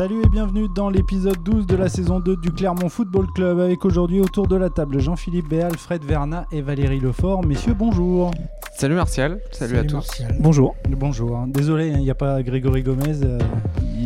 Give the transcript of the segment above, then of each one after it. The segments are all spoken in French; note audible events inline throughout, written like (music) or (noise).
Salut et bienvenue dans l'épisode 12 de la saison 2 du Clermont Football Club avec aujourd'hui autour de la table Jean-Philippe Béal, Fred Verna et Valérie Lefort. Messieurs, bonjour. Salut Martial, salut, à tous. Bonjour. Bonjour. Désolé, hein, il n'y a pas Grégory Gomez. Euh,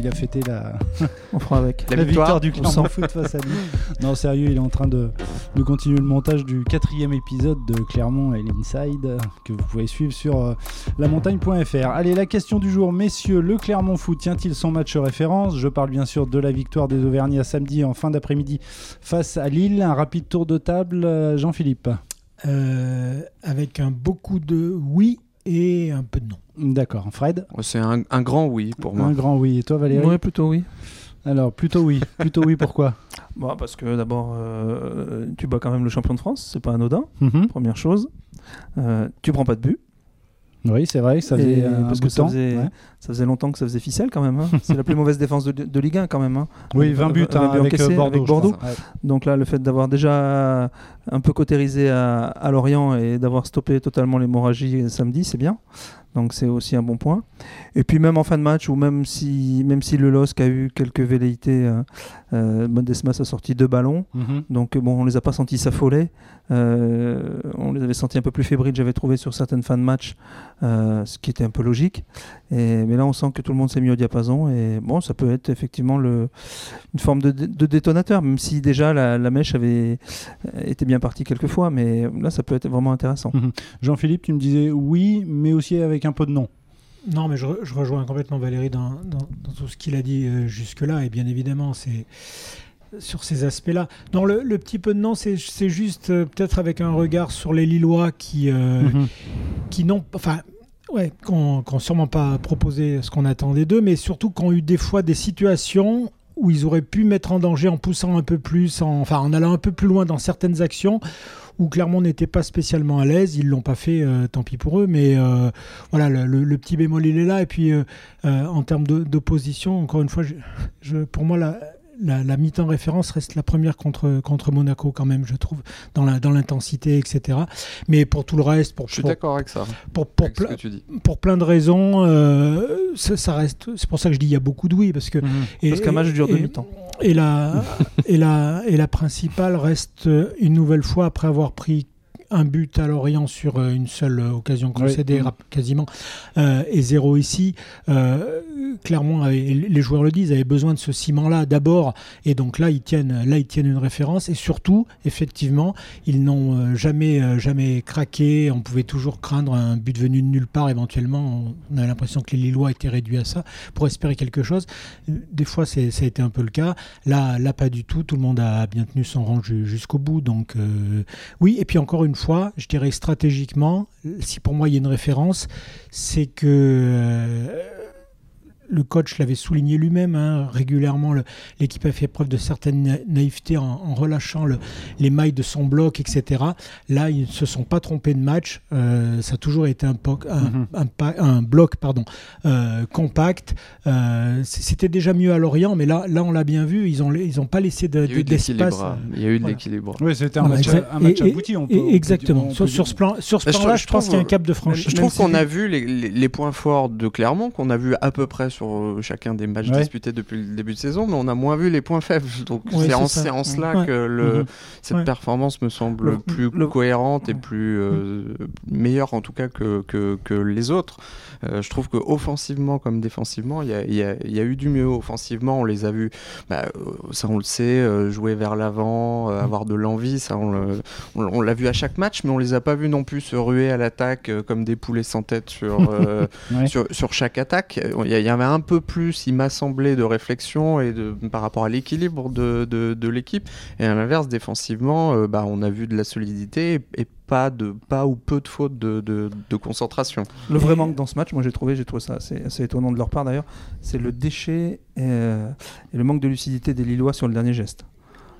il a fêté la, (laughs) On fera avec. la victoire, du Clermont Foot face à lui. Non, sérieux, il est en train de, de continuer le montage du quatrième épisode de Clermont et l'Inside que vous pouvez suivre sur euh, lamontagne.fr. Allez, la question du jour, messieurs, le Clermont Foot tient-il son match référence? Je parle bien sûr de la victoire des Auvergnats samedi en fin d'après-midi face à Lille. Un rapide tour de table, euh, Jean-Philippe. Euh, avec un beaucoup de oui et un peu de non. D'accord. Fred C'est un, un grand oui pour moi. Un grand oui. Et toi, Valérie Ouais, plutôt oui. Alors, plutôt oui. (laughs) Plutôt oui, pourquoi Bah, parce que d'abord, euh, tu bats quand même le champion de France, c'est pas anodin, Mhm. première chose. Euh, tu prends pas de but, Oui, c'est vrai, ça faisait un parce bout que de ça temps. faisait, Ouais. ça faisait longtemps que ça faisait ficelle quand même. hein. (laughs) c'est la plus mauvaise défense de, de Ligue 1 quand même. hein. Oui, 20 buts, hein, avec, encaissés euh, Bordeaux. avec Bordeaux. Ouais. Donc là, le fait d'avoir déjà un peu cautérisé à, à Lorient et d'avoir stoppé totalement l'hémorragie samedi, c'est bien. Donc c'est aussi un bon point. Et puis même en fin de match, ou même si, même si le LOSC a eu quelques velléités, euh, euh, a sorti deux ballons. Mhm. Donc bon, on les a pas sentis s'affoler. Euh, on les avait sentis un peu plus fébriles, j'avais trouvé sur certaines fins de match, euh, ce qui était un peu logique. Et, mais là, on sent que tout le monde s'est mis au diapason. Et bon, ça peut être effectivement le, une forme de, dé- de détonateur, même si déjà la, la mèche avait été bien partie quelquefois. Mais là, ça peut être vraiment intéressant. Jean-Philippe, tu me disais oui, mais aussi avec un peu de non. Non, mais je, re- je rejoins complètement Valérie dans, dans- dans tout ce qu'il a dit euh, jusque-là. Et bien évidemment, c'est sur ces aspects-là. Non, le, le petit peu de non, c'est juste euh, peut-être avec un regard sur les Lillois qui, euh, Mhm. qui n'ont enfin ouais qui ont sûrement pas proposé ce qu'on attendait d'eux mais surtout qui ont eu des fois des situations où ils auraient pu mettre en danger en poussant un peu plus en, enfin en allant un peu plus loin dans certaines actions où Clermont n'était pas spécialement à l'aise ils l'ont pas fait euh, tant pis pour eux mais euh, voilà le, petit bémol il est là et puis euh, en termes d'opposition encore une fois pour moi la la, la mi-temps référence reste la première contre, contre Monaco quand même, je trouve, dans la- dans l'intensité, etc. Mais pour tout le reste, pour, Je suis pour, d'accord avec ça, pour, pour avec ce plein- que tu dis. pour plein de raisons, euh, ça, ça reste. C'est pour ça que je dis il y a beaucoup de oui parce que et- Parce qu'un match dure deux mi-temps. Et la et la et la principale reste une nouvelle fois après avoir pris un but à Lorient sur euh, une seule euh, occasion concédée Oui. rap- quasiment euh, et zéro ici. Euh, Clermont, avait- les joueurs le disent, avaient besoin de ce ciment-là d'abord et donc là ils tiennent là ils tiennent une référence et surtout effectivement ils n'ont jamais jamais craqué. On pouvait toujours craindre un but venu de nulle part éventuellement. On avait l'impression que les Lillois étaient réduits à ça pour espérer quelque chose. Des fois ça a été un peu le cas. Là, là, pas du tout. Tout le monde a bien tenu son rang ju- jusqu'au bout. Donc, euh, oui. Et puis, encore une fois, je dirais stratégiquement, si pour moi il y a une référence, c'est que. Le coach l'avait souligné lui-même hein, régulièrement. L'équipe a fait preuve de certaine na- naïveté en, en relâchant le- les mailles de son bloc, etc. Là, ils ne se sont pas trompés de match. Euh, ça a toujours été un, po- un, un pa- un bloc pardon, euh, compact. Euh, C'était déjà mieux à Lorient, mais là, là on l'a bien vu. Ils n'ont ils ont pas laissé de- Il y a eu de d'espace. l'équilibre. hein. Il y a eu de voilà. l'équilibre. Oui, c'était un match, match Et- abouti. On peut, Et on peut exactement. on sur, peut sur dire. ce plan, sur ce je plan-là, je, pense qu'il y a un cap de franchi. Je trouve si- qu'on a vu les, les- les points forts de Clermont, qu'on a vu à peu près sur euh, chacun des matchs Ouais. disputés depuis le début de saison, mais on a moins vu les points faibles. (laughs) Donc Ouais, c'est en, ça. cela Ouais. que le, Mhm. cette performance me semble Le- plus le- cohérente et plus euh, meilleure en tout cas que, que, que les autres. Euh, je trouve que offensivement comme défensivement, il y a, il y a- il y a eu du mieux. Offensivement, on les a vus, bah, ça on le sait, jouer vers l'avant, avoir de l'envie, ça on l'a vu à chaque match, mais on les a pas vus non plus se ruer à l'attaque comme des poulets sans tête sur, euh, (laughs) sur, sur chaque attaque. Il y, a- il un peu plus, il m'a semblé, de réflexion et de, par rapport à l'équilibre de, de, de l'équipe. Et à l'inverse, défensivement, euh, bah, on a vu de la solidité et, et pas, de, pas ou peu de fautes de, de, de concentration. Le vrai manque dans ce match, moi j'ai trouvé, j'ai trouvé ça assez, assez étonnant de leur part d'ailleurs, c'est le déchet euh, et le manque de lucidité des Lillois sur le dernier geste.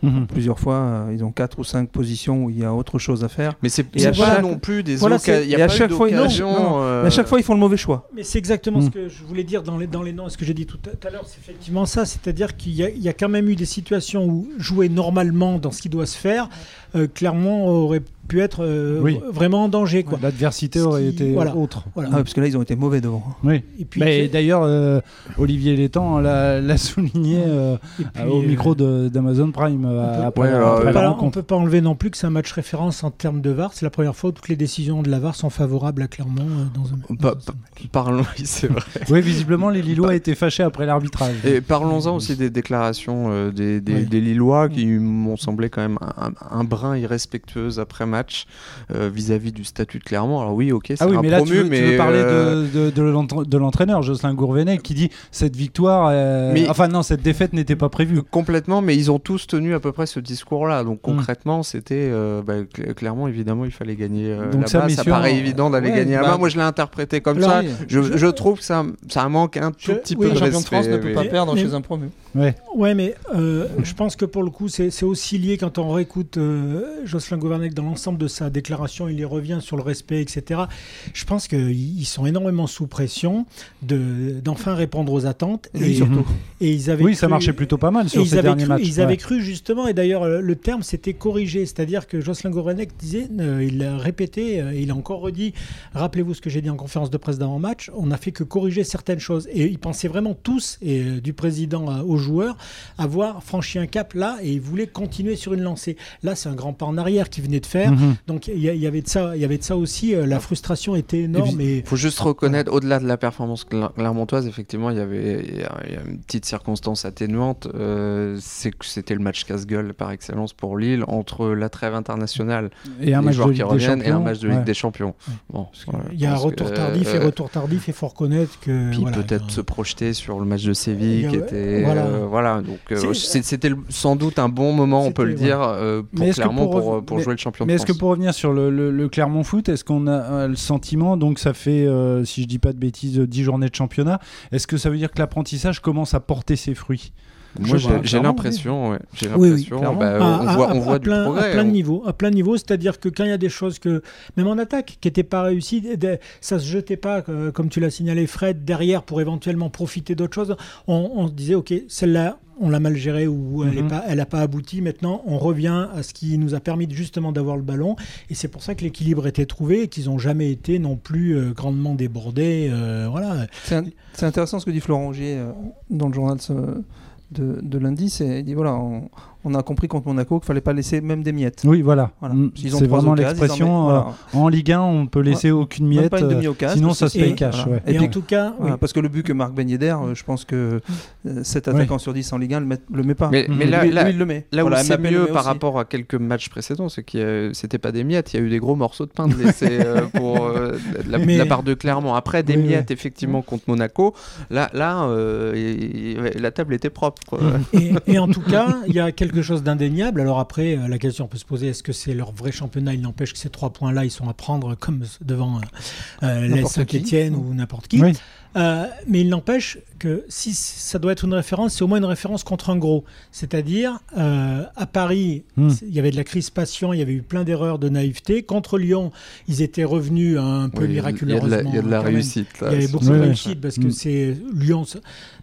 Mhm. Plusieurs fois, euh, ils ont quatre ou cinq positions où il y a autre chose à faire. Mais c'est pas chaque- non plus des Voilà, Il y a et à chaque fois, non, non, euh, Mais à chaque fois, ils font le mauvais choix. Mais c'est exactement ce que je voulais dire dans les, dans les noms, ce que j'ai dit tout à, l'heure, c'est effectivement ça, c'est-à-dire qu'il y, a- il y a quand même eu des situations où jouer normalement dans ce qui doit se faire, euh, Clermont aurait pu être euh, Oui. vraiment en danger. Quoi. L'adversité Ce aurait qui- été voilà. autre. Voilà. Ah ouais, parce que là, ils ont été mauvais devant. Oui. Et puis, Mais d'ailleurs, euh, Olivier Létang l'a l'a souligné euh, puis, au micro de- d'Amazon Prime après, après on rencontre. peut pas enlever non plus que c'est un match référence en termes de VAR. C'est la première fois où toutes les décisions de la VAR sont favorables à Clermont euh, dans un, dans Pas- un match. Parlons, (laughs) oui, c'est vrai. (laughs) Oui, visiblement, les Lillois étaient fâchés après l'arbitrage. Et parlons-en aussi des déclarations euh, des, des- Oui. des Lillois qui m'ont semblé quand même un, un brin irrespectueuse après match euh, vis-à-vis du statut de Clermont. Alors oui, ok, c'est Ah oui, un mais là, promu, tu veux, tu mais veux parler euh, de, de, de l'entra- de l'entraîneur, Jocelyn Gourvenet, qui dit cette victoire. euh, Mais- Enfin, non, cette défaite n'était pas prévue. Complètement, mais ils ont tous tenu à peu près ce discours-là. Mm. Donc concrètement, c'était euh, bah, cl- clairement, évidemment, il fallait gagner euh, Donc ça, là-bas. Ça, paraît évident d'aller Ouais, gagner bah, là-bas. Moi, je l'ai interprété comme Alors, ça. Oui, Je, je- je trouve que ça, ça manque un tout Je- petit oui, peu de champion de France respect, ne peut pas perdre mais- chez un promu. Ouais, mais euh, je pense que pour le coup, c'est aussi lié quand on réécoute euh, Jocelyn Gouvernec dans l'ensemble de sa déclaration, il y revient sur le respect, etc. Je pense qu'ils ils sont énormément sous pression de- d'enfin répondre aux attentes. Et surtout. et ils avaient Oui, ça marchait plutôt pas mal sur ces derniers cru, matchs. ils Ouais. avaient cru justement, et d'ailleurs le terme c'était corrigé, c'est-à-dire que Jocelyn Gourvenec disait, euh, il l'a répété, il a encore redit, rappelez-vous ce que j'ai dit en conférence de presse d'avant-match, on n'a fait que corriger certaines choses. Et ils pensaient vraiment tous, et du président à- aux joueurs, avoir franchi un cap là, et ils voulaient continuer sur une lancée. Là, c'est un grand pas en arrière qu'ils venaient de faire. Mhm. Donc il y, il avait de ça, il y avait de ça aussi, euh, la frustration était énorme. Il faut juste reconnaître, au-delà de la performance cler- clermontoise, effectivement, il y avait il y a- il y a une petite circonstance atténuante. euh, c'est que c'était le match casse-gueule par excellence pour Lille entre la trêve internationale, Et un match de Ligue qui des reviennent et un Champions. match de Ligue Ouais. des Champions. Bon, il y a je pense retour que, tardif et euh, retour tardif, il faut reconnaître que. Puis voilà, peut-être euh, se projeter sur le match de Il Séville qui était voilà. Euh, voilà donc euh, c'était sans doute un bon moment on peut le dire euh, pour Clermont pour pour, rev- pour mais- jouer le champion Mais est-ce que pour revenir sur le, le- le Clermont Foot, est-ce qu'on a le sentiment, donc ça fait, si je dis pas de bêtises, euh, 10 journées de championnat, est-ce que ça veut dire que l'apprentissage commence à porter ses fruits? Moi j'ai l'impression ouais, j'ai Oui, bah, on à- voit à- on voit à du plein, progrès à plein de on- niveaux, à plein de niveaux, c'est-à-dire que quand il y a des choses que, même en attaque, qui n'étaient pas réussies, ça se jetait pas, euh, comme tu l'as signalé, Fred, derrière pour éventuellement profiter d'autres choses. On, on se disait, ok, celle-là, on l'a mal gérée ou elle n'a pas abouti. Maintenant, on revient à ce qui nous a permis justement d'avoir le ballon, et c'est pour ça que l'équilibre était trouvé et qu'ils n'ont jamais été non plus euh, grandement débordés. euh, voilà. C'est intéressant ce que dit Florent Angier euh, dans le journal ce- de, de lundi. C'est il dit voilà, on, on a compris contre Monaco qu'il fallait pas laisser même des miettes. Oui, voilà. Voilà. Mm, ont C'est vraiment en l'expression. mettent- euh, voilà. En Ligue 1, on peut laisser aucune miette. pas une euh, demi-occasion. sinon, ça se paye cash. voilà. ouais. Et, Et en puis, tout cas, oui. parce que le but que Marc Ben Yedder, euh, je pense que 7 Ouais. attaquants sur 10 en Ligue 1 le, met, le met pas. mais, mais là, lui, là, lui, il le met. là où Voilà, c'est mieux par rapport à quelques matchs précédents, c'est que c'était pas des miettes, il y a eu des gros morceaux de pain de laisser (laughs) pour la, part de Clermont. Après des miettes effectivement contre Monaco, là là la table était propre. Et, en tout cas, il y a quelque chose d'indéniable. Alors après, euh, la question peut se poser est-ce que c'est leur vrai championnat? Il n'empêche que ces trois points-là, ils sont à prendre comme devant euh, euh, qui. Saint-Etienne ou n'importe qui. Oui. Euh, mais il n'empêche que si ça doit être une référence, c'est au moins une référence contre un gros. C'est-à-dire, euh, à Paris, Hmm. il y avait de la crispation, il y avait eu plein d'erreurs de naïveté. Contre Lyon, ils étaient revenus un peu Oui, il y a de- il y a de la, miraculeusement. il y a de la réussite. là. Il y avait beaucoup de réussite parce que Mm. c'est Lyon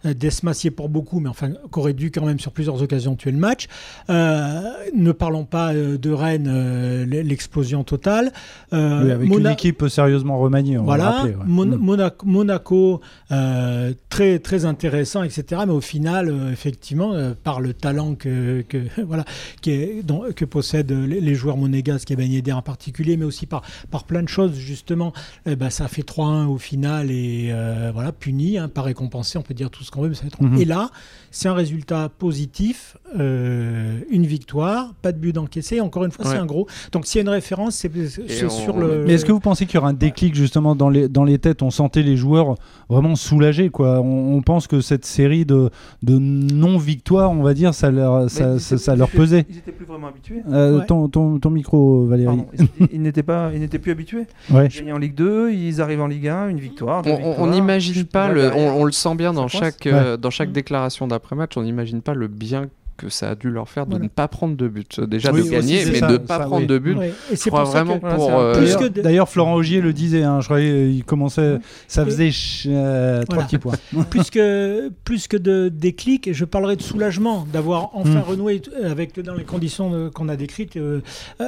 euh, Desmassier pour beaucoup, mais enfin qu'aurait dû quand même sur plusieurs occasions tuer le match. Euh, ne parlons pas de Rennes, euh, l'explosion totale. Euh, Oui, avec Mona- une équipe sérieusement remaniée, on va voilà, rappeler, ouais. Mon- Mm. Monaco, Monaco, euh, très très intéressant, etc. Mais au final, euh, effectivement, euh, par le talent que, que (laughs) voilà qui est, dont- que possèdent les, les joueurs monégasques et Ben Yedder en particulier, mais aussi par par plein de choses justement, eh ben, ça fait 3-1 au final et euh, voilà puni, hein, pas récompensé, on peut dire tout ce qu'on veut, mais ça va être- Mhm. Et là, c'est un résultat positif, euh, une victoire, pas de but encaissé. Encore une fois, c'est un gros. Donc s'il y a une référence, c'est c'est on- sur le. Mais est-ce que vous pensez qu'il y aura un déclic justement dans les, dans les têtes? On sentait les joueurs vraiment soulagés. Quoi. On, on pense que cette série de, de non-victoires, on va dire, ça leur, ça, leur pesait. Ils étaient plus vraiment habitués. Euh, Ouais. ton, ton, ton micro, Valérie. Pardon, ils- ils n'étaient pas, ils n'étaient plus habitués. Ouais. Ils gagnaient en Ligue 2, ils arrivent en Ligue 1, une victoire. On- n'imagine pas, le, on, on le sent bien dans chaque, euh, dans chaque déclaration d'après-match, on n'imagine pas le bien que ça a dû leur faire de Voilà. ne pas prendre de but. Déjà Oui, de gagner, mais ça, de ne pas ça, prendre oui. de but. Et c'est vraiment que- pour. euh, D'ailleurs, Florent Augier le disait, hein, je croyais il commençait, ça faisait ch- euh, trois petits points. (laughs) plus que plus que de déclic, je parlerai de soulagement d'avoir enfin Mm. renoué avec dans les conditions qu'on a décrites euh, euh,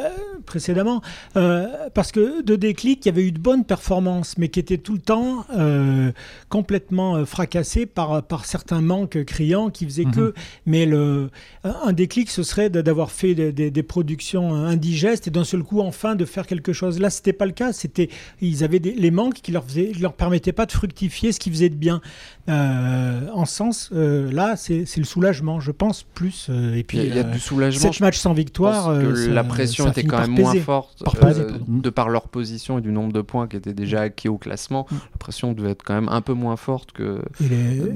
précédemment, Euh, parce que de déclic, il y avait eu de bonnes performances, mais qui étaient tout le temps euh, complètement euh, fracassées par par certains manques criants qui faisaient que. Mais le un déclic, ce serait d'avoir fait des, des- des productions indigestes et d'un seul coup enfin de faire quelque chose. Là, c'était pas le cas. C'était ils avaient des, les manques qui leur faisaient, leur permettaient pas de fructifier ce qu'ils faisaient de bien. Euh, en sens, euh, là, c'est c'est le soulagement, je pense plus. euh, et puis, Il y a, euh, du soulagement. sept matchs sans victoire, que euh, ça- la pression était quand même moins forte Par euh, de par leur position et du nombre de points qui étaient déjà acquis au classement. Mm. La pression devait être quand même un peu moins forte que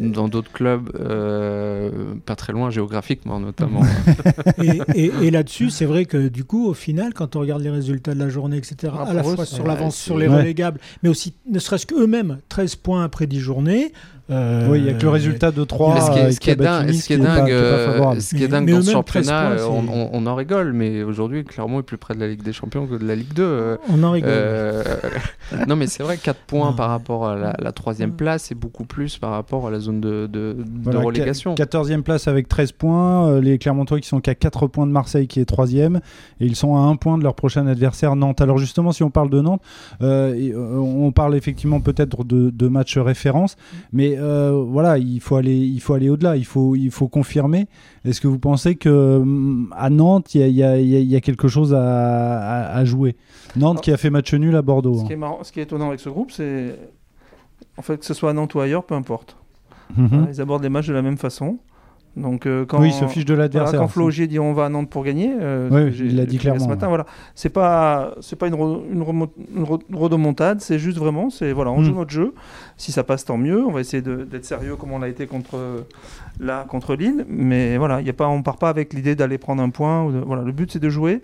dans d'autres clubs, euh, pas très loin géographiquement notamment. (laughs) et, et- et là-dessus, c'est vrai que du coup, au final, quand on regarde les résultats de la journée, etc., Ah, à la eux, fois sur l'avance sur les Ouais. relégables, mais aussi ne serait-ce qu'eux-mêmes, 13 points après 10 journées. Euh, oui, il n'y a que le résultat de 3 Mais ce qui est, euh, ce qui est dingue, ce qui est dingue, qui est pas euh, favorable. ce qui est Mais- dingue mais dans ce eux-mêmes, 13 championnat, points, on, c'est- on- on en rigole, mais aujourd'hui, Clermont est plus près de la Ligue des Champions que de la Ligue 2. euh, On en rigole. euh, non, mais c'est vrai, 4 points (laughs) par rapport à la, la troisième Ouais. place et beaucoup plus par rapport à la zone de, de, de Voilà, relégation. 14e place avec 13 points. les Clermontois qui sont qu'à 4 points de Marseille qui est 3e. Et ils sont à 1 point de leur prochain adversaire Nantes. Alors justement, si on parle de Nantes, euh, on parle effectivement peut-être de, de matchs référence. Mais euh, voilà, il faut aller, il faut aller au-delà. Il faut, il faut confirmer. Est-ce que vous pensez que hum, à Nantes, il y y a- y y quelque chose à, à- à jouer? Nantes qui a fait match nul à Bordeaux. Ce hein. qui est, marrant, ce qui est étonnant avec ce groupe, c'est en fait que ce soit à Nantes ou ailleurs, peu importe. Mhm. Ils abordent les matchs de la même façon. Donc euh, quand Oui, il se fiche de voilà, l'adversaire. quand Flo dit on va à Nantes pour gagner, euh, j'ai- il l'a dit clairement, ce matin, voilà, c'est pas c'est pas une, ro- une, remo- une ro- rodomontade, c'est juste vraiment, c'est voilà, on Mm. joue notre jeu. Si ça passe, tant mieux. On va essayer de- d'être sérieux comme on l'a été contre là contre Lille, mais voilà, il y a pas, on part pas avec l'idée d'aller prendre un point. ou de- voilà, le but c'est de jouer.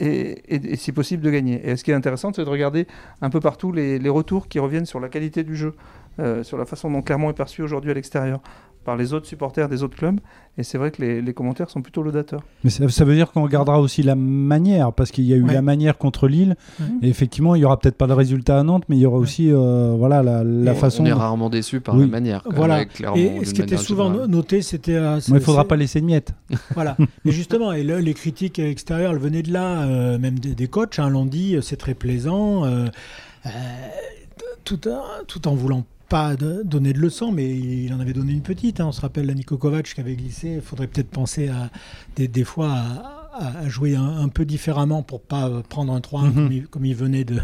Et, et- et si possible de gagner. Et ce qui est intéressant, c'est de regarder un peu partout les, les retours qui reviennent sur la qualité du jeu, euh, sur la façon dont Clermont est perçu aujourd'hui à l'extérieur par les autres supporters des autres clubs. Et c'est vrai que les, les commentaires sont plutôt laudateurs. Mais ça, ça veut dire qu'on regardera aussi la manière, parce qu'il y a eu Ouais. la manière contre Lille. Et effectivement, il y aura peut-être pas le résultat à Nantes, mais il y aura aussi euh, voilà, la, façon. On est rarement déçu par Oui. la manière. même, Voilà. Et ce qui était souvent générale. noté, c'était. euh, Mais il faudra c'est- pas laisser de miettes. (laughs) Voilà. Mais justement, et là, les critiques extérieures, elles venaient de là, euh, même des, des coachs hein, l'ont dit, euh, c'est très plaisant, euh, euh, tout, en- tout en voulant pas donner de leçons, mais il en avait donné une petite. hein. On se rappelle la Niko Kovac qui avait glissé. Il faudrait peut-être penser à, des, des fois à, jouer un, un peu différemment pour pas euh, prendre un 3-1 Mhm. comme, il, comme il venait de,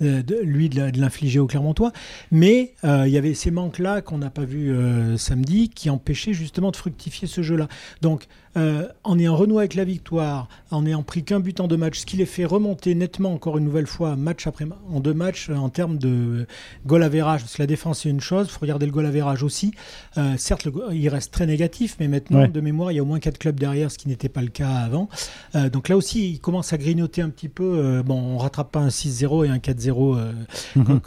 de- de- lui de, l'infliger au Clermontois. Mais euh, il y avait ces manques-là qu'on n'a pas vus euh, samedi qui empêchaient justement de fructifier ce jeu-là. Donc, euh, en ayant renoué avec la victoire, en ayant pris qu'un but en deux matchs, ce qui les fait remonter nettement encore une nouvelle fois, match après en deux matchs, euh, en termes de goal average, parce que la défense c'est une chose, il faut regarder le goal average aussi. Euh, certes, le il reste très négatif, mais maintenant, Ouais. de mémoire, il y a au moins quatre clubs derrière, ce qui n'était pas le cas avant. Euh, donc là aussi, il commence à grignoter un petit peu. bon, on rattrape pas un 6-0 et un 4-0 euh, Mhm.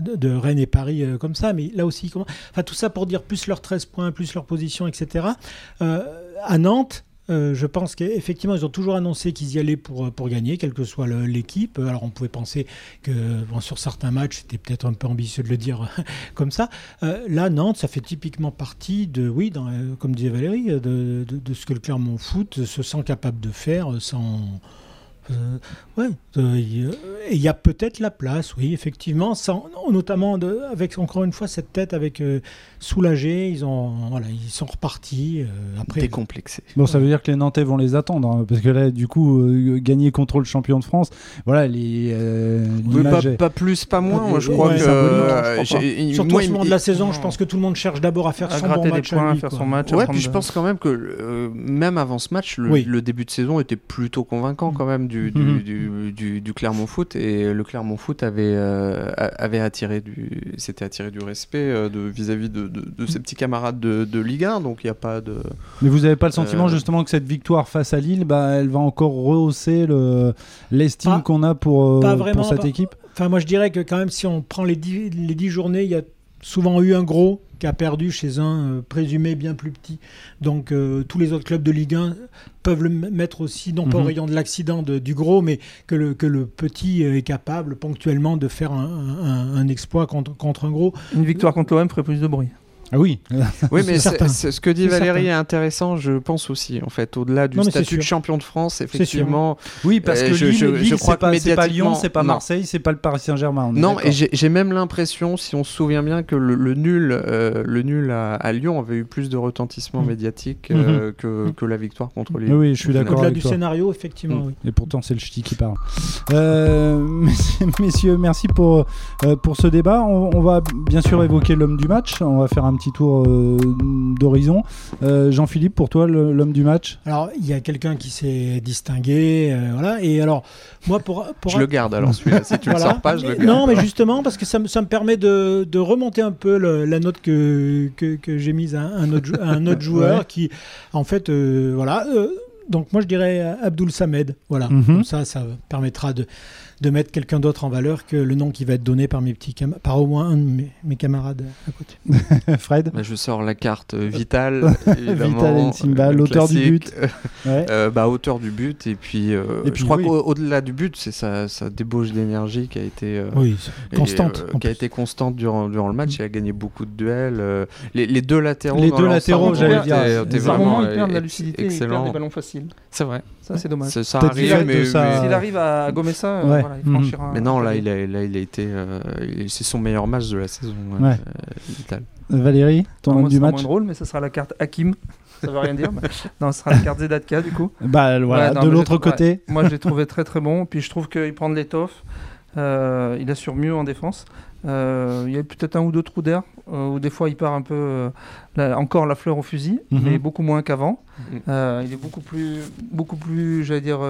de, de Rennes et Paris comme ça, mais là aussi, comment... enfin tout ça pour dire plus leurs 13 points, plus leur position, etc. Euh, à Nantes, euh, je pense qu'effectivement, ils ont toujours annoncé qu'ils y allaient pour, pour gagner, quelle que soit l'équipe. Alors, on pouvait penser que sur certains matchs, c'était peut-être un peu ambitieux de le dire (laughs) comme ça. Euh, là, Nantes, ça fait typiquement partie de, oui, euh, comme disait Valérie, de, de- de ce que le Clermont Foot se sent capable de faire sans. euh, ouais, euh, et il y a peut-être la place, oui, effectivement, sans, notamment de, avec encore une fois cette tête avec euh, soulagé, ils ont, voilà, ils sont repartis. euh, après, Décomplexé. Bon, ça veut dire que les Nantais vont les attendre, hein, parce que là, du coup, euh, gagner contre le champion de France, voilà, les, euh, Oui, pas, l'image est- pas plus, pas moins. Moi, je Ouais, crois que. je euh, crois pas. j'ai- Surtout il- moment de la saison, je pense que tout le monde cherche d'abord à faire À son bon des match points, à lui, faire son match. Ouais, puis je pense quand même que euh, même avant ce match, le, Oui. le début de saison était plutôt convaincant quand même du, du, Mhm. du, du- du Clermont Foot et le Clermont Foot avait, euh, avait attiré du, s'était attiré du respect euh, de vis-à-vis de, de- de ses petits camarades de, de Ligue 1, donc il n'y a pas de. Mais vous n'avez pas le sentiment Euh, justement que cette victoire face à Lille, bah, elle va encore rehausser le- l'estime qu'on a pour, euh, pas pour vraiment, cette pas- équipe? Enfin, moi, je dirais que quand même, si on prend les dix, les dix journées, il y a souvent eu un gros qui a perdu chez un euh, présumé bien plus petit. Donc euh, tous les autres clubs de Ligue 1 peuvent le mettre aussi, non pas au Mhm. rayon de l'accident de- du gros, mais que le, que le petit est capable ponctuellement de faire un, un- un exploit contre, contre un gros. Une victoire contre l'OM ferait plus de bruit. Ah oui. (laughs) Oui, mais ce que dit Valérie certain. est intéressant, je pense aussi, en fait, au-delà du Non, statut de champion de France, effectivement. Oui, parce Euh, que je- Lille, je- je Lille, crois pas, que c'est pas Lyon, médiatiquement, c'est pas. Marseille, c'est pas le Paris Saint-Germain. Non, et j'ai même l'impression, si on se souvient bien, que le, le nul, euh, le nul à, à Lyon avait eu plus de retentissement Mm. médiatique euh, que, que la victoire contre Lille. Oui, je suis d'accord Au-delà du toi. scénario, effectivement, Mm. oui. Et pourtant, c'est le ch'ti qui parle. Euh, messieurs, (laughs) messieurs, merci pour, euh, pour ce débat. On, on va bien sûr évoquer l'homme du match. On va faire un petit tour euh, d'horizon. Euh, Jean-Philippe, pour toi, l'homme du match? Alors, il y a quelqu'un qui s'est distingué, euh, voilà. Et alors, moi, pour, pour Je le garde alors (laughs) celui-là. Si tu le Voilà. sors pas, je le garde. Non, mais justement, parce que ça, me- ça me permet de, de remonter un peu le- la note que, que, que j'ai mise à un autre, à un autre (laughs) joueur Ouais. qui, en fait, euh, voilà. euh, donc, moi, je dirais Abdul Samed. Voilà. Mhm. Comme ça, ça permettra de, de mettre quelqu'un d'autre en valeur que le nom qui va être donné par, mes petits cam- par au moins un de mes, mes camarades à côté. (laughs) Fred Bah, je sors la carte euh, Vital, (laughs) évidemment. Vital euh, l'auteur du classique. (laughs) Ouais. Euh, bah, auteur du but, et puis, euh, Et puis, je crois oui. qu'au-delà du but, c'est sa, sa débauche d'énergie qui a été. euh, Oui, et, constante. euh, qui a été constante durant, durant le match. Il a gagné beaucoup de duels. euh, les, les deux latéraux. Les dans deux latéraux, ont j'allais dire, vraiment, moment, il perd de la lucidité, il perd excellent. des ballons faciles. C'est vrai. Ça, c'est dommage. Ça, ça arrive, mais, mais- S'il arrive à gommer ça, euh, voilà, il franchira. mais un non, là, il a, là, il a été. euh, c'est son meilleur match de la saison. euh, Ouais. euh. Valérie, ton moi, du ce sera match moins drôle, mais ce sera la carte Hakim. Ça veut rien dire. mais- (laughs) Non, ce sera la carte Zedatka, du coup. Bah voilà, Ouais, non, de mais l'autre côté. Moi, je l'ai (laughs) trouvé très très bon. Puis je trouve qu'il prend de l'étoffe. Euh, il assure mieux en défense. Euh, il y a peut-être un ou deux trous d'air euh, où des fois il part un peu euh, la- encore la fleur au fusil, Mhm. mais beaucoup moins qu'avant. Mhm. Il est beaucoup plus, beaucoup plus, j'allais dire,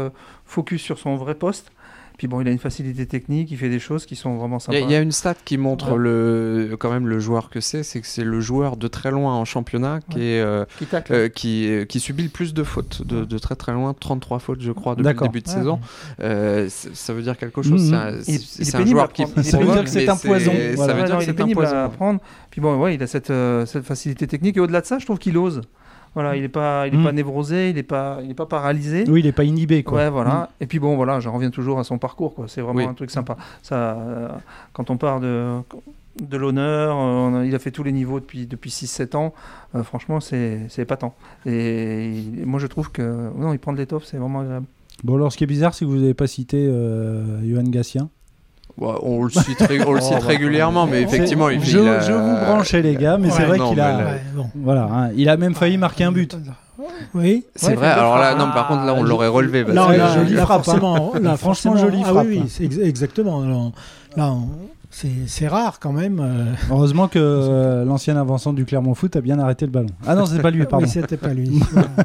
focus sur son vrai poste. Puis bon, il a une facilité technique, il fait des choses qui sont vraiment sympas. il y a une stat qui montre Ouais. le, quand même le joueur que c'est, c'est que c'est le joueur de très loin en championnat qui, Ouais. est, euh, Qui euh, qui, euh, qui subit le plus de fautes, de, de très très loin, 33 fautes je crois depuis le début de Ouais. saison. Euh, ça veut dire quelque chose. Mhm. c'est un, un pénible joueur à qui Ça veut provoque, dire que c'est un poison, Ça voilà. veut Ouais, dire non, que un pénible poison. à prendre. Puis bon, ouais, il a cette, euh, cette facilité technique. Et au-delà de ça, je trouve qu'il ose. Voilà, il n'est pas, il est Mm. pas névrosé, il n'est pas, il est pas paralysé. Oui, il est pas inhibé quoi. Ouais, voilà. Et puis bon, voilà, j'en reviens toujours à son parcours. quoi. C'est vraiment Oui. un truc sympa. Ça, euh, quand on part de, de l'honneur, euh, il a fait tous les niveaux depuis, depuis 6-7 ans. Euh, franchement, c'est épatant. Et, moi, je trouve que non, il prend de l'étoffe, c'est vraiment agréable. Bon, alors ce qui est bizarre, c'est que vous n'avez pas cité Johan Gatien. On le cite, ré- on le (laughs) cite Oh, bah, régulièrement, mais effectivement, il, je, il a- je vous branchais les gars, mais c'est vrai qu'il a, là- Ouais, bon. voilà, hein, il a même failli marquer un but. Oui. C'est Ouais, vrai. Alors là, non, par contre, là, on Ah, l'aurait relevé. parce Là, que- là, jolie là, là, (laughs) Franchement, forcément, jolie ah frappe. oui, oui, c'est ex- exactement. Là, on- c'est rare quand même. euh. Heureusement que euh, l'ancien avançant du Clermont Foot a bien arrêté le ballon. Ah non, c'est pas lui, pardon. Oui, c'était pas lui.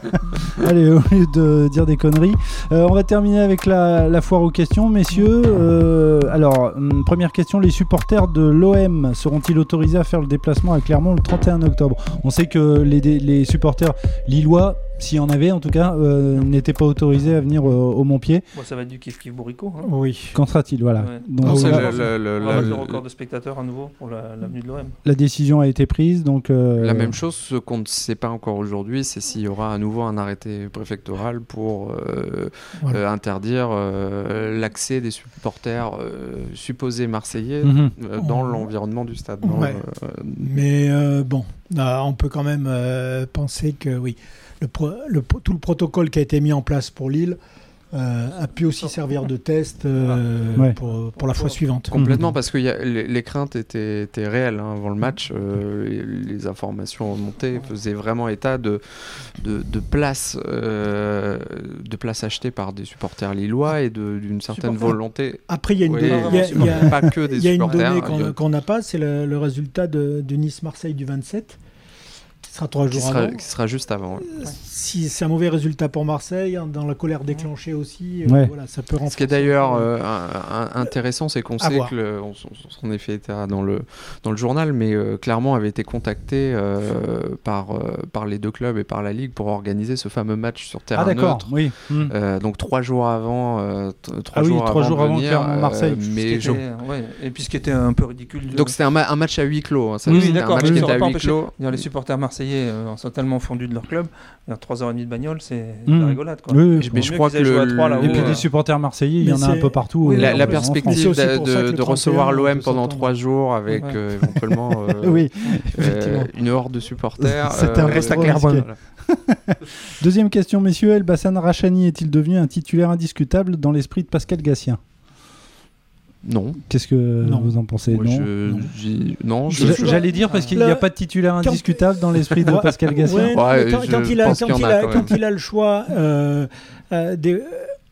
(laughs) Allez, au lieu de dire des conneries, euh, on va terminer avec la, la foire aux questions, messieurs. Alors, hum, première question les supporters de l'OM seront-ils autorisés à faire le déplacement à Clermont le 31 octobre? On sait que les supporters lillois, s'il y en avait en tout cas, euh, n'étaient pas autorisés à venir euh, au Montpied. Bon, ça va être du kiff kiff bourricot. hein. Oui. Qu'en sera-t-il Voilà. Ouais. Donc, Non, là, le- le- le- On va battre le- le record de spectateurs à nouveau pour la- l'avenue de l'OM. la décision a été prise, donc. euh, La même chose, ce qu'on ne sait pas encore aujourd'hui, c'est s'il y aura à nouveau un arrêté préfectoral pour euh, Voilà. euh, interdire euh, l'accès des supporters euh, supposés marseillais mhm. euh, dans l'environnement du stade. Ouais. euh, Mais euh, bon, là, on peut quand même euh, penser que oui, le le tout le protocole qui a été mis en place pour Lille euh, a pu aussi servir de test euh, Ouais. pour, pour la fois suivante. Complètement, parce que y a- les, les craintes étaient, étaient réelles hein, avant le match. euh, les, les informations remontées faisaient vraiment état de, de, de places euh, de achetées par des supporters lillois et d'une certaine volonté. Après, il y a une, Oui, donnée- (laughs) qu'on n'a pas, c'est le, le résultat de, de Nice-Marseille du 27. Qui sera trois qui jours sera, avant. qui sera juste avant. ouais. Si c'est un mauvais résultat pour Marseille, hein, dans la colère déclenchée aussi, euh, voilà, ça peut Ce qui est renforcer d'ailleurs euh, intéressant, c'est qu'on sait voir. que, le- on, on- est fait état dans le, dans le journal, mais euh, Clermont avait été contacté euh, par, euh, par les deux clubs et par la Ligue pour organiser ce fameux match sur terrain Ah d'accord, neutre. oui. Hmm. Euh, donc trois jours avant, euh, trois Ah oui, jours trois avant, jours avant venir, euh, qui mais était- je- ouais, Et puis ce qui était un peu ridicule. de- donc c'était un, ma- un match à huis clos. hein, ça, Oui, d'accord, Les supporters marseillais euh, sont tellement fondus de leur club. 3h30 de bagnole, c'est Mm. de la rigolade. Quoi. Oui. Mais je crois que le- Et puis euh, des supporters marseillais, il y en a un c'est- peu partout. Oui, euh, La, c'est perspective de, recevoir 31, on l'OM pendant s'entendre. trois jours avec Ouais. euh, éventuellement (laughs) euh, Oui, euh, effectivement. une horde de supporters. (laughs) C'était un euh, reste à. (laughs) Deuxième question, messieurs. El Bassan Rachani est-il devenu un titulaire indiscutable dans l'esprit de Pascal Gassien? Non. Qu'est-ce que Non. vous en pensez Moi, Non. J'allais dire parce qu'il n'y a pas de titulaire quand- indiscutable dans l'esprit de. Pascal Gassien. Ouais, Ouais, quand, il a, il en quand il le choix, euh, euh, des- euh,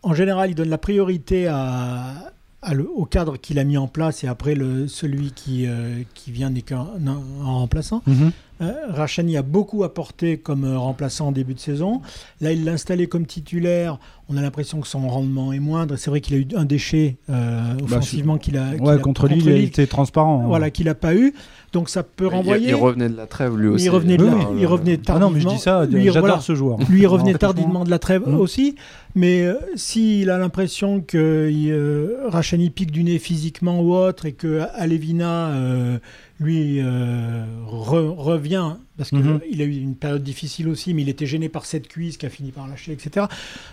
en général, il donne la priorité à, à le- au cadre qu'il a mis en place et après le, celui qui, euh, qui vient n'est qu'un un- un remplaçant. Mhm. Rachani a beaucoup apporté comme euh, remplaçant en début de saison. Là, il l'a installé comme titulaire. On a l'impression que son rendement est moindre. C'est vrai qu'il a eu un déchet euh, offensivement qu'il a, Bah, Ouais, a- contre Lille, il a été transparent. hein. voilà, qu'il n'a pas eu. Donc ça peut renvoyer. il revenait de la trêve lui aussi. Il revenait, de Oui, la- oui. il revenait Ah tardivement. non, mais je dis ça, Lui, j'adore voilà. ce joueur. Lui, il revenait tardivement de la trêve Mm. aussi, mais euh, s'il a l'impression que euh, Rachani pique du nez physiquement ou autre et que Alevina, euh, lui, euh, re- revient, parce qu'il Mhm. a eu une période difficile aussi, mais il était gêné par cette cuisse qui a fini par lâcher, etc.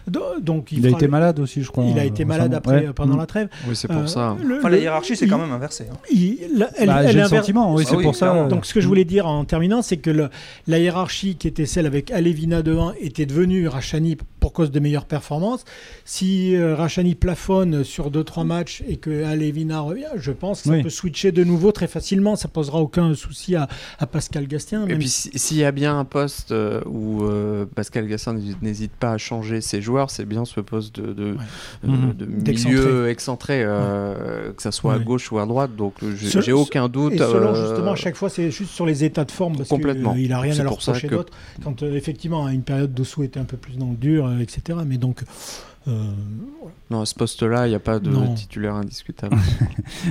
Do- Donc, Il a été le- malade aussi, je crois. Il a été malade après, Ouais. pendant Mm. la trêve. Oui, c'est pour Euh, ça. le- Enfin, la hiérarchie, c'est quand même inversé. hein. il- la- elle- Bah, elle est le inver- sentiment, oui, Ah c'est oui, pour ça. clairement. donc ce que je voulais dire en terminant, c'est que le- la hiérarchie qui était celle avec Alevina devant était devenue Rachani pour cause de meilleures performances. Si euh, Rachani plafonne sur 2-3 matchs et que Alevina revient, je pense que ça Oui. peut switcher de nouveau très facilement. Ça posera aucun souci à, à Pascal Gastien. Et même si- s'il y a bien un poste euh, où euh, Pascal Gassin n'hésite- pas à changer ses joueurs, c'est bien ce poste de, de, euh, de D'excentré. milieu excentré, euh, que ça soit à gauche ou à droite. Donc j'ai aucun doute. Et selon euh, justement, à chaque fois, c'est juste sur les états de forme parce Complètement. qu'il n'a rien à leur reprocher que- d'autre. Quand euh, effectivement, à une période Dossou était un peu plus dans le dur, euh, etc. Mais donc, euh, Non, à ce poste-là, il n'y a pas de Non. titulaire indiscutable. (laughs)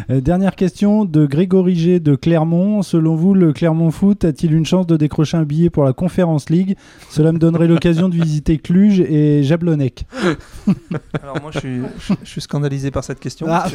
Euh, dernière question de Grégory G de Clermont. Selon vous, le Clermont Foot a-t-il une chance de décrocher un billet pour la Conférence League? Cela me donnerait l'occasion de visiter Cluj et Jablonec. (laughs) Alors moi, je suis, je, je suis scandalisé par cette question. Ah.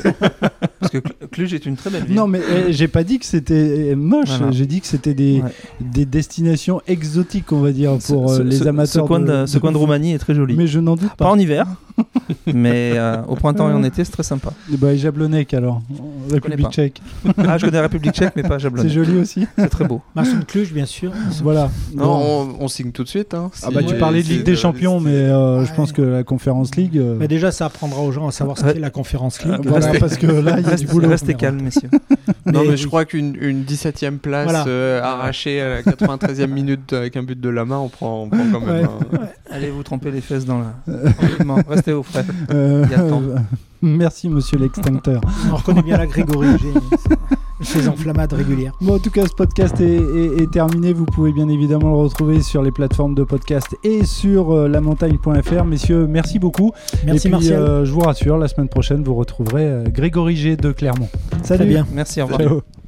Parce, que, Cluj est une très belle ville. Non, mais eh, j'ai pas dit que c'était moche. Voilà. J'ai dit que c'était des, Ouais. des destinations exotiques, on va dire, pour euh, ce- les ce- amateurs. Ce coin de, ce coin de Roumanie est très joli. Mais je n'en doute Pas pas. en hiver, (laughs) mais euh, au printemps et en été, c'est très sympa. Bah, et Jablonec alors, République pas. tchèque. Ah, je connais la République tchèque, mais pas C'est Jablonec. joli aussi. C'est très beau. Marcel Cluj, bien sûr. Voilà. non, Bon. on, on signe tout de suite. Hein, Ah bah tu parlais de Ligue des Champions, mais euh, je pense que la Conférence League. euh, Mais déjà, ça apprendra aux gens à savoir ce qu'est la conférence League. voilà, Restez- parce que là, il y a du Restez, boulot. restez calmes, messieurs. Non, mais oui. je crois qu'une une 17ème place Voilà. euh, arrachée à la 93e minute avec un but de la main, on prend, on prend quand même. Allez vous tremper les fesses dans la. Restez au frais. (laughs) Euh, Il y a le temps. (laughs) Merci, monsieur l'extincteur. On reconnaît bien la Grégory G. Ses enflammades régulières. Bon, en tout cas, ce podcast est, est- est terminé. Vous pouvez bien évidemment le retrouver sur les plateformes de podcast et sur euh, lamontagne.fr. Messieurs, merci beaucoup. Merci et puis, euh, je vous rassure, la semaine prochaine, vous retrouverez euh, Grégory G de Clermont. Salut. Très bien. Merci, au revoir. Ciao.